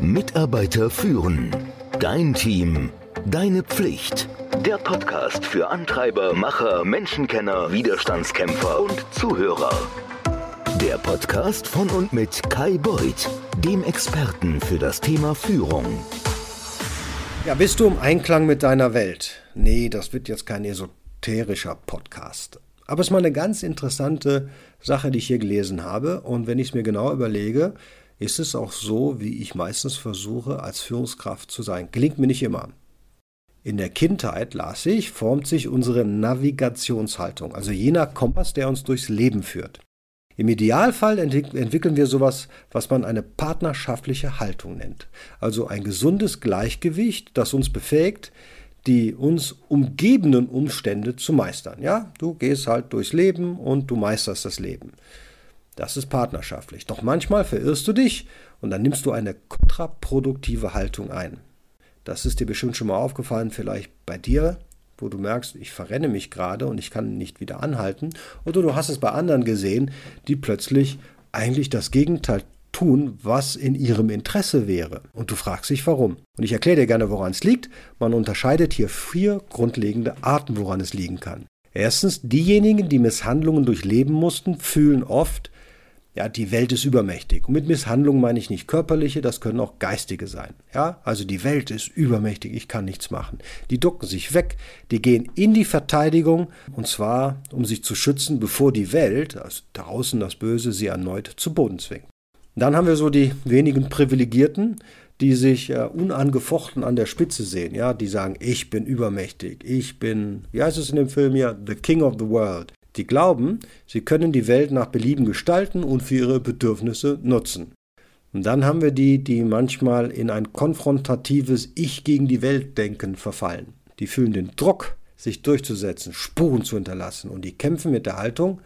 Mitarbeiter führen. Dein Team. Deine Pflicht. Der Podcast für Antreiber, Macher, Menschenkenner, Widerstandskämpfer und Zuhörer. Der Podcast von und mit Kai Beuth, dem Experten für das Thema Führung. Ja, bist du im Einklang mit deiner Welt? Nee, das wird jetzt kein esoterischer Podcast. Aber es ist mal eine ganz interessante Sache, die ich hier gelesen habe. Und wenn ich es mir genau überlege, ist es auch so, wie ich meistens versuche, als Führungskraft zu sein. Gelingt mir nicht immer. In der Kindheit, las ich, formt sich unsere Navigationshaltung, also jener Kompass, der uns durchs Leben führt. Im Idealfall entwickeln wir sowas, was man eine partnerschaftliche Haltung nennt. Also ein gesundes Gleichgewicht, das uns befähigt, die uns umgebenden Umstände zu meistern. Ja, du gehst halt durchs Leben und du meisterst das Leben. Das ist partnerschaftlich. Doch manchmal verirrst du dich und dann nimmst du eine kontraproduktive Haltung ein. Das ist dir bestimmt schon mal aufgefallen, vielleicht bei dir, wo du merkst, ich verrenne mich gerade und ich kann nicht wieder anhalten. Oder du hast es bei anderen gesehen, die plötzlich eigentlich das Gegenteil tun, was in ihrem Interesse wäre. Und du fragst dich warum. Und ich erkläre dir gerne, woran es liegt. Man unterscheidet hier vier grundlegende Arten, woran es liegen kann. Erstens, diejenigen, die Misshandlungen durchleben mussten, fühlen oft, ja, die Welt ist übermächtig. Und mit Misshandlungen meine ich nicht körperliche, das können auch geistige sein. Ja, also die Welt ist übermächtig, ich kann nichts machen. Die ducken sich weg, die gehen in die Verteidigung und zwar, um sich zu schützen, bevor die Welt, also draußen das Böse, sie erneut zu Boden zwingt. Dann haben wir so die wenigen Privilegierten, die sich äh, unangefochten an der Spitze sehen, ja, die sagen, ich bin übermächtig, ich bin, wie heißt es in dem Film ja, the king of the world. Die glauben, sie können die Welt nach Belieben gestalten und für ihre Bedürfnisse nutzen. Und dann haben wir die, die manchmal in ein konfrontatives Ich gegen die Welt denken verfallen. Die fühlen den Druck, sich durchzusetzen, Spuren zu hinterlassen und die kämpfen mit der Haltung,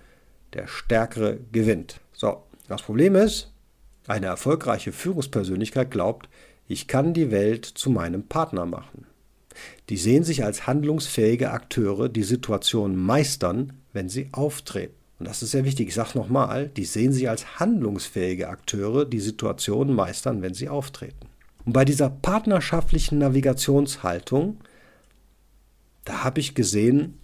der Stärkere gewinnt. So, das Problem ist, eine erfolgreiche Führungspersönlichkeit glaubt, ich kann die Welt zu meinem Partner machen. Die sehen sich als handlungsfähige Akteure, die Situation meistern, wenn sie auftreten. Und das ist sehr wichtig. Ich sage nochmal, die sehen sich als handlungsfähige Akteure, die Situationen meistern, wenn sie auftreten. Und bei dieser partnerschaftlichen Navigationshaltung, da habe ich gesehen,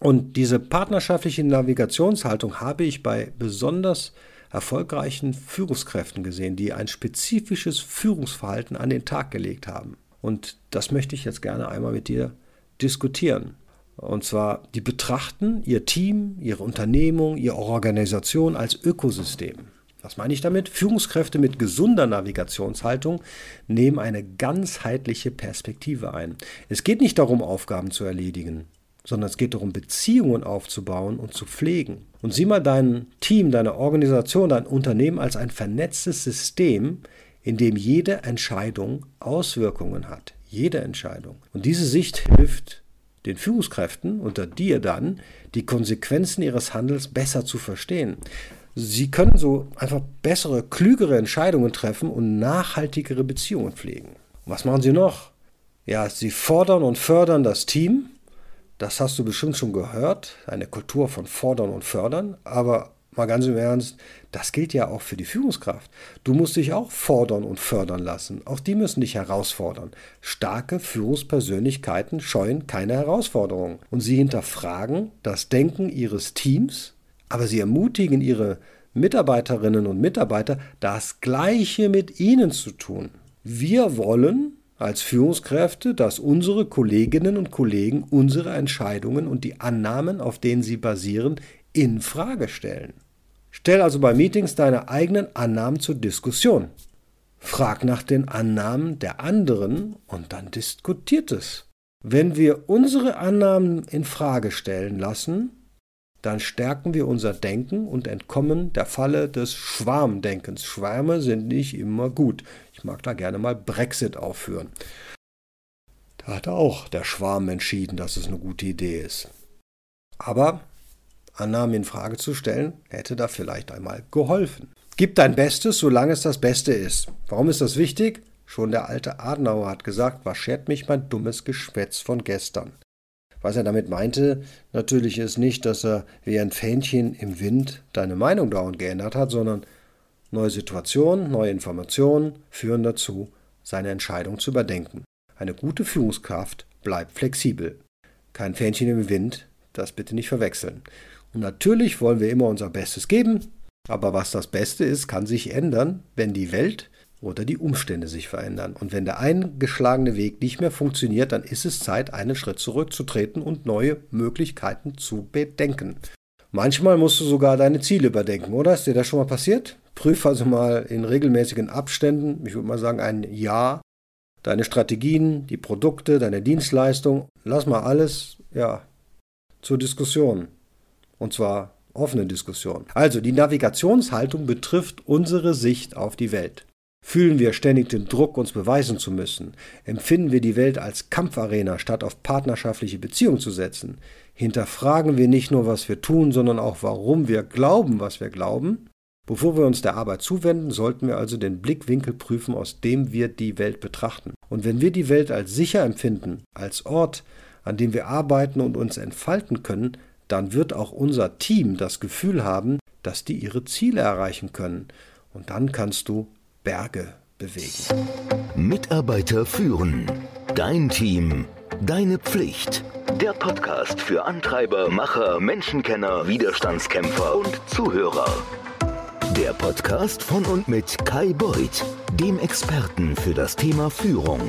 und diese partnerschaftliche Navigationshaltung habe ich bei besonders erfolgreichen Führungskräften gesehen, die ein spezifisches Führungsverhalten an den Tag gelegt haben. Und das möchte ich jetzt gerne einmal mit dir diskutieren. Und zwar, die betrachten ihr Team, ihre Unternehmung, ihre Organisation als Ökosystem. Was meine ich damit? Führungskräfte mit gesunder Navigationshaltung nehmen eine ganzheitliche Perspektive ein. Es geht nicht darum, Aufgaben zu erledigen sondern es geht darum, Beziehungen aufzubauen und zu pflegen. Und sieh mal dein Team, deine Organisation, dein Unternehmen als ein vernetztes System, in dem jede Entscheidung Auswirkungen hat. Jede Entscheidung. Und diese Sicht hilft den Führungskräften unter dir dann, die Konsequenzen ihres Handels besser zu verstehen. Sie können so einfach bessere, klügere Entscheidungen treffen und nachhaltigere Beziehungen pflegen. Was machen sie noch? Ja, sie fordern und fördern das Team, das hast du bestimmt schon gehört, eine Kultur von Fordern und Fördern, aber mal ganz im Ernst, das gilt ja auch für die Führungskraft. Du musst dich auch fordern und fördern lassen. Auch die müssen dich herausfordern. Starke Führungspersönlichkeiten scheuen keine Herausforderungen und sie hinterfragen das Denken ihres Teams, aber sie ermutigen ihre Mitarbeiterinnen und Mitarbeiter, das Gleiche mit ihnen zu tun. Wir wollen als Führungskräfte, dass unsere Kolleginnen und Kollegen unsere Entscheidungen und die Annahmen, auf denen sie basieren, in Frage stellen. Stell also bei Meetings deine eigenen Annahmen zur Diskussion. Frag nach den Annahmen der anderen und dann diskutiert es. Wenn wir unsere Annahmen in Frage stellen lassen, dann stärken wir unser Denken und entkommen der Falle des Schwarmdenkens. Schwärme sind nicht immer gut. Ich mag da gerne mal Brexit aufführen. Da hat auch der Schwarm entschieden, dass es eine gute Idee ist. Aber Annahmen in Frage zu stellen, hätte da vielleicht einmal geholfen. Gib dein Bestes, solange es das Beste ist. Warum ist das wichtig? Schon der alte Adenauer hat gesagt, was schert mich mein dummes Geschwätz von gestern? Was er damit meinte, natürlich ist nicht, dass er wie ein Fähnchen im Wind deine Meinung dauernd geändert hat, sondern Neue Situationen, neue Informationen führen dazu, seine Entscheidung zu überdenken. Eine gute Führungskraft bleibt flexibel. Kein Fähnchen im Wind, das bitte nicht verwechseln. Und natürlich wollen wir immer unser Bestes geben, aber was das Beste ist, kann sich ändern, wenn die Welt oder die Umstände sich verändern. Und wenn der eingeschlagene Weg nicht mehr funktioniert, dann ist es Zeit, einen Schritt zurückzutreten und neue Möglichkeiten zu bedenken. Manchmal musst du sogar deine Ziele überdenken, oder? Ist dir das schon mal passiert? Prüf also mal in regelmäßigen Abständen, ich würde mal sagen ein Jahr, deine Strategien, die Produkte, deine Dienstleistung. Lass mal alles, ja, zur Diskussion. Und zwar offene Diskussion. Also die Navigationshaltung betrifft unsere Sicht auf die Welt. Fühlen wir ständig den Druck, uns beweisen zu müssen? Empfinden wir die Welt als Kampfarena, statt auf partnerschaftliche Beziehungen zu setzen? Hinterfragen wir nicht nur, was wir tun, sondern auch, warum wir glauben, was wir glauben? Bevor wir uns der Arbeit zuwenden, sollten wir also den Blickwinkel prüfen, aus dem wir die Welt betrachten. Und wenn wir die Welt als sicher empfinden, als Ort, an dem wir arbeiten und uns entfalten können, dann wird auch unser Team das Gefühl haben, dass die ihre Ziele erreichen können. Und dann kannst du Berge bewegen. Mitarbeiter führen. Dein Team. Deine Pflicht. Der Podcast für Antreiber, Macher, Menschenkenner, Widerstandskämpfer und Zuhörer. Der Podcast von und mit Kai Beuth, dem Experten für das Thema Führung.